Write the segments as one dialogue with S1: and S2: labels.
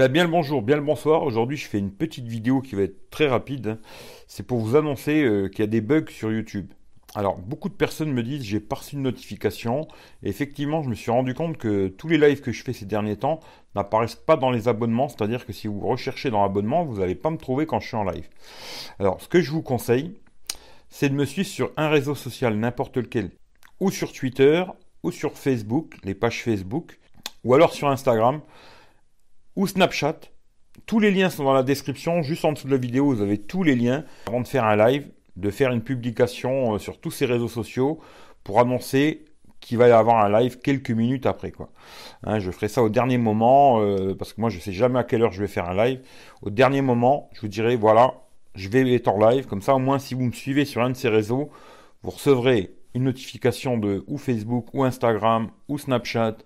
S1: Ben, bien le bonjour, bien le bonsoir. Aujourd'hui, je fais une petite vidéo qui va être très rapide. C'est pour vous annoncer euh, qu'il y a des bugs sur YouTube. Alors, beaucoup de personnes me disent j'ai pas reçu de notification. Et effectivement, je me suis rendu compte que tous les lives que je fais ces derniers temps n'apparaissent pas dans les abonnements. C'est-à-dire que si vous recherchez dans l'abonnement, vous n'allez pas me trouver quand je suis en live. Alors, ce que je vous conseille, c'est de me suivre sur un réseau social, n'importe lequel. Ou sur Twitter, ou sur Facebook, les pages Facebook, ou alors sur Instagram ou Snapchat. Tous les liens sont dans la description, juste en dessous de la vidéo, vous avez tous les liens avant de faire un live, de faire une publication euh, sur tous ces réseaux sociaux pour annoncer qu'il va y avoir un live quelques minutes après quoi. Hein, je ferai ça au dernier moment euh, parce que moi je sais jamais à quelle heure je vais faire un live. Au dernier moment, je vous dirai voilà, je vais être en live comme ça au moins si vous me suivez sur un de ces réseaux, vous recevrez une notification de ou Facebook ou Instagram ou Snapchat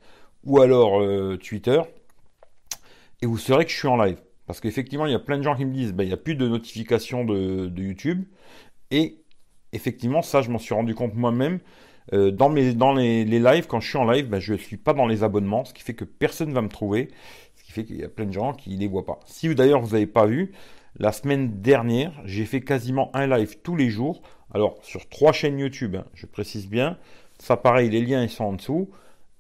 S1: ou alors euh, Twitter et vous saurez que je suis en live. Parce qu'effectivement, il y a plein de gens qui me disent, bah, il n'y a plus de notifications de, YouTube. Et effectivement, ça, je m'en suis rendu compte moi-même. Euh, dans les, lives, quand je suis en live, bah, je ne suis pas dans les abonnements, ce qui fait que personne ne va me trouver. Ce qui fait qu'il y a plein de gens qui ne les voient pas. Si d'ailleurs vous n'avez pas vu, la semaine dernière, j'ai fait quasiment un live tous les jours. Alors, sur trois chaînes YouTube, hein, je précise bien. Ça, pareil, les liens, ils sont en dessous.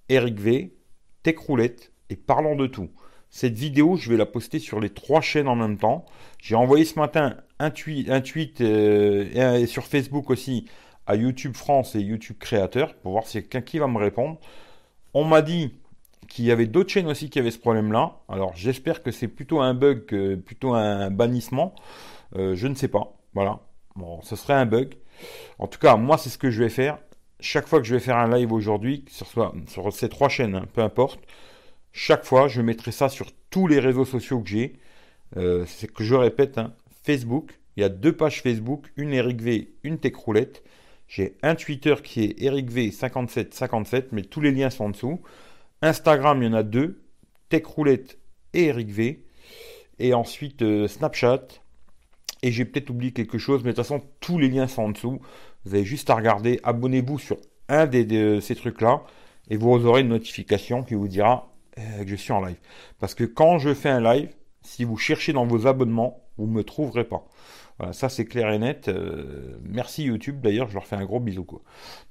S1: Eric V, Tech Roulette et Parlons de tout. Cette vidéo, je vais la poster sur les trois chaînes en même temps. J'ai envoyé ce matin un tweet, euh, sur Facebook aussi à YouTube France et YouTube Créateur pour voir si quelqu'un qui va me répondre. On m'a dit qu'il y avait d'autres chaînes aussi qui avaient ce problème-là. Alors j'espère que c'est plutôt un bug plutôt un bannissement. Euh, je ne sais pas. Voilà. Bon, ce serait un bug. En tout cas, moi, c'est ce que je vais faire. Chaque fois que je vais faire un live aujourd'hui, sur, sur ces trois chaînes, hein, peu importe, chaque fois, je mettrai ça sur tous les réseaux sociaux que j'ai. Euh, c'est que je répète, hein, Facebook, il y a deux pages Facebook, une Eric V, une Techroulette. J'ai un Twitter qui est Eric V 5757, mais tous les liens sont en dessous. Instagram, il y en a deux, Techroulette et Eric V. Et ensuite euh, Snapchat. Et j'ai peut-être oublié quelque chose, mais de toute façon, tous les liens sont en dessous. Vous avez juste à regarder. Abonnez-vous sur un de ces trucs-là. Et vous aurez une notification qui vous dira que je suis en live. Parce que quand je fais un live, si vous cherchez dans vos abonnements, vous ne me trouverez pas. Voilà, ça c'est clair et net. Euh, merci YouTube d'ailleurs, je leur fais un gros bisou. Quoi.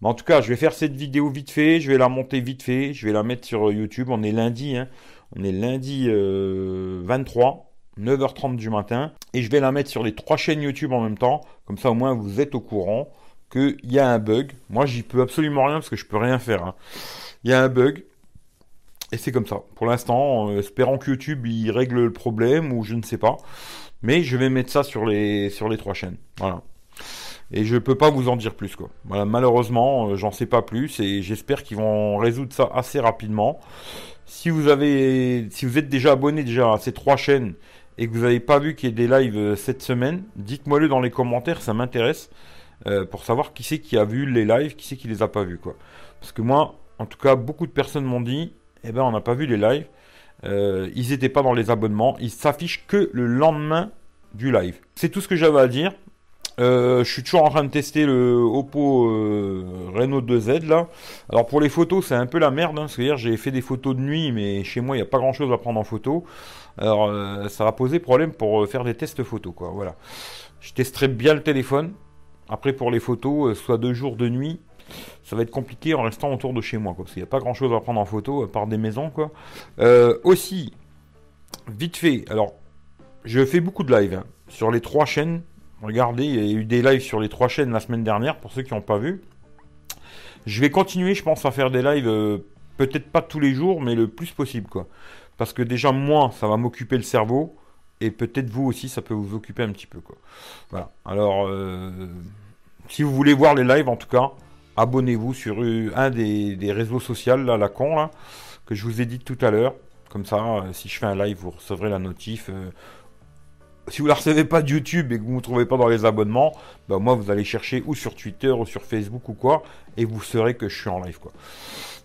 S1: Mais en tout cas, je vais faire cette vidéo vite fait, je vais la monter vite fait, je vais la mettre sur YouTube. On est lundi, hein. on est lundi 23, euh, 9h30 du matin, et je vais la mettre sur les trois chaînes YouTube en même temps. Comme ça au moins vous êtes au courant qu'il y a un bug. Moi j'y peux absolument rien parce que je peux rien faire. Hein. Il y a un bug. Et c'est comme ça. Pour l'instant, euh, espérant que YouTube il règle le problème ou je ne sais pas. Mais je vais mettre ça sur les, sur les trois chaînes. Voilà. Et je peux pas vous en dire plus quoi. Malheureusement, euh, j'en sais pas plus et j'espère qu'ils vont résoudre ça assez rapidement. Si vous avez, si vous êtes déjà abonné déjà à ces trois chaînes et que vous n'avez pas vu qu'il y ait des lives euh, cette semaine, dites-moi le dans les commentaires, ça m'intéresse pour savoir qui c'est qui a vu les lives, qui c'est qui les a pas vus quoi. Parce que moi, en tout cas, beaucoup de personnes m'ont dit, eh ben, on n'a pas vu les lives. Euh, ils n'étaient pas dans les abonnements. Ils s'affichent que le lendemain du live. C'est tout ce que j'avais à dire. Euh, je suis toujours en train de tester le Oppo euh, Reno 2Z là. Alors pour les photos, c'est un peu la merde. Hein, C'est-à-dire j'ai fait des photos de nuit, mais chez moi il n'y a pas grand chose à prendre en photo. Alors ça va poser problème pour faire des tests photos quoi. Voilà. Je testerai bien le téléphone. Après pour les photos, soit de jour, de nuit, ça va être compliqué en restant autour de chez moi, quoi, parce qu'il n'y a pas grand chose à prendre en photo à part des maisons, quoi. Euh, aussi, vite fait, alors, je fais beaucoup de lives hein, sur les trois chaînes. Regardez, il y a eu des lives sur les trois chaînes la semaine dernière, pour ceux qui n'ont pas vu. Je vais continuer, je pense, à faire des lives, euh, peut-être pas tous les jours, mais le plus possible, quoi. Parce que déjà, moi, ça va m'occuper le cerveau, et peut-être vous aussi, ça peut vous occuper un petit peu, quoi. Voilà. Alors, euh, si vous voulez voir les lives, en tout cas, abonnez-vous sur un des, réseaux sociaux, là, la con, là, que je vous ai dit tout à l'heure. Comme ça, euh, si je fais un live, vous recevrez la notif. Euh. si vous la recevez pas de YouTube et que vous ne trouvez pas dans les abonnements, bah moi vous allez chercher ou sur Twitter ou sur Facebook ou quoi, et vous saurez que je suis en live quoi.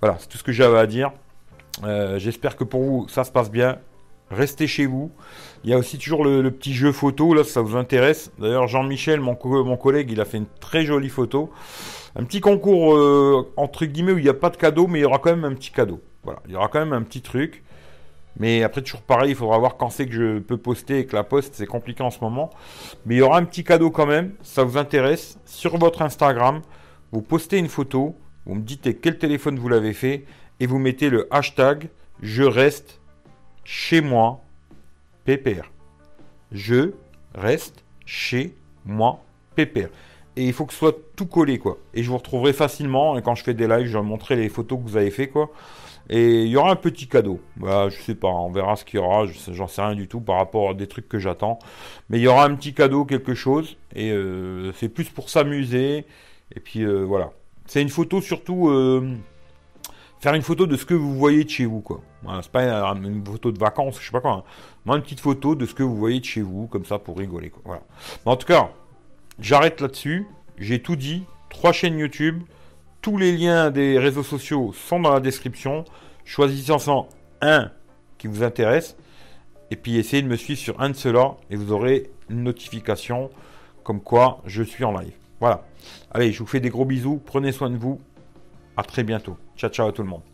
S1: Voilà, c'est tout ce que j'avais à dire. Euh, j'espère que pour vous ça se passe bien. Restez chez vous. Il y a aussi toujours le, petit jeu photo, là, ça vous intéresse. D'ailleurs, Jean-Michel, mon, collègue, il a fait une très jolie photo. Un petit concours, euh, entre guillemets, où il n'y a pas de cadeau, mais il y aura quand même un petit cadeau. Voilà, il y aura quand même un petit truc. Mais après, toujours pareil, il faudra voir quand c'est que je peux poster et que la poste, c'est compliqué en ce moment. Mais il y aura un petit cadeau quand même, ça vous intéresse. Sur votre Instagram, vous postez une photo, vous me dites quel téléphone vous l'avez fait, et vous mettez le hashtag je reste chez moi pépère. Je reste chez moi pépère. Et il faut que ce soit tout collé, quoi. Et je vous retrouverai facilement. Et quand je fais des lives, je vais montrer les photos que vous avez fait, quoi. Et il y aura un petit cadeau. Bah, je sais pas, on verra ce qu'il y aura. J'en sais rien du tout par rapport à des trucs que j'attends. Mais il y aura un petit cadeau, quelque chose. Et euh, c'est plus pour s'amuser. Et puis euh, voilà. C'est une photo surtout. Euh, faire une photo de ce que vous voyez de chez vous, quoi. Voilà, c'est pas une, photo de vacances, je sais pas quoi. Hein. Moi, une petite photo de ce que vous voyez de chez vous, comme ça, pour rigoler, quoi. Voilà. en tout cas, j'arrête là-dessus. J'ai tout dit. Trois chaînes YouTube. Tous les liens des réseaux sociaux sont dans la description. Choisissez-en un qui vous intéresse. Et puis essayez de me suivre sur un de ceux-là. Et vous aurez une notification comme quoi je suis en live. Voilà. Allez, je vous fais des gros bisous. Prenez soin de vous. À très bientôt. Ciao, ciao à tout le monde.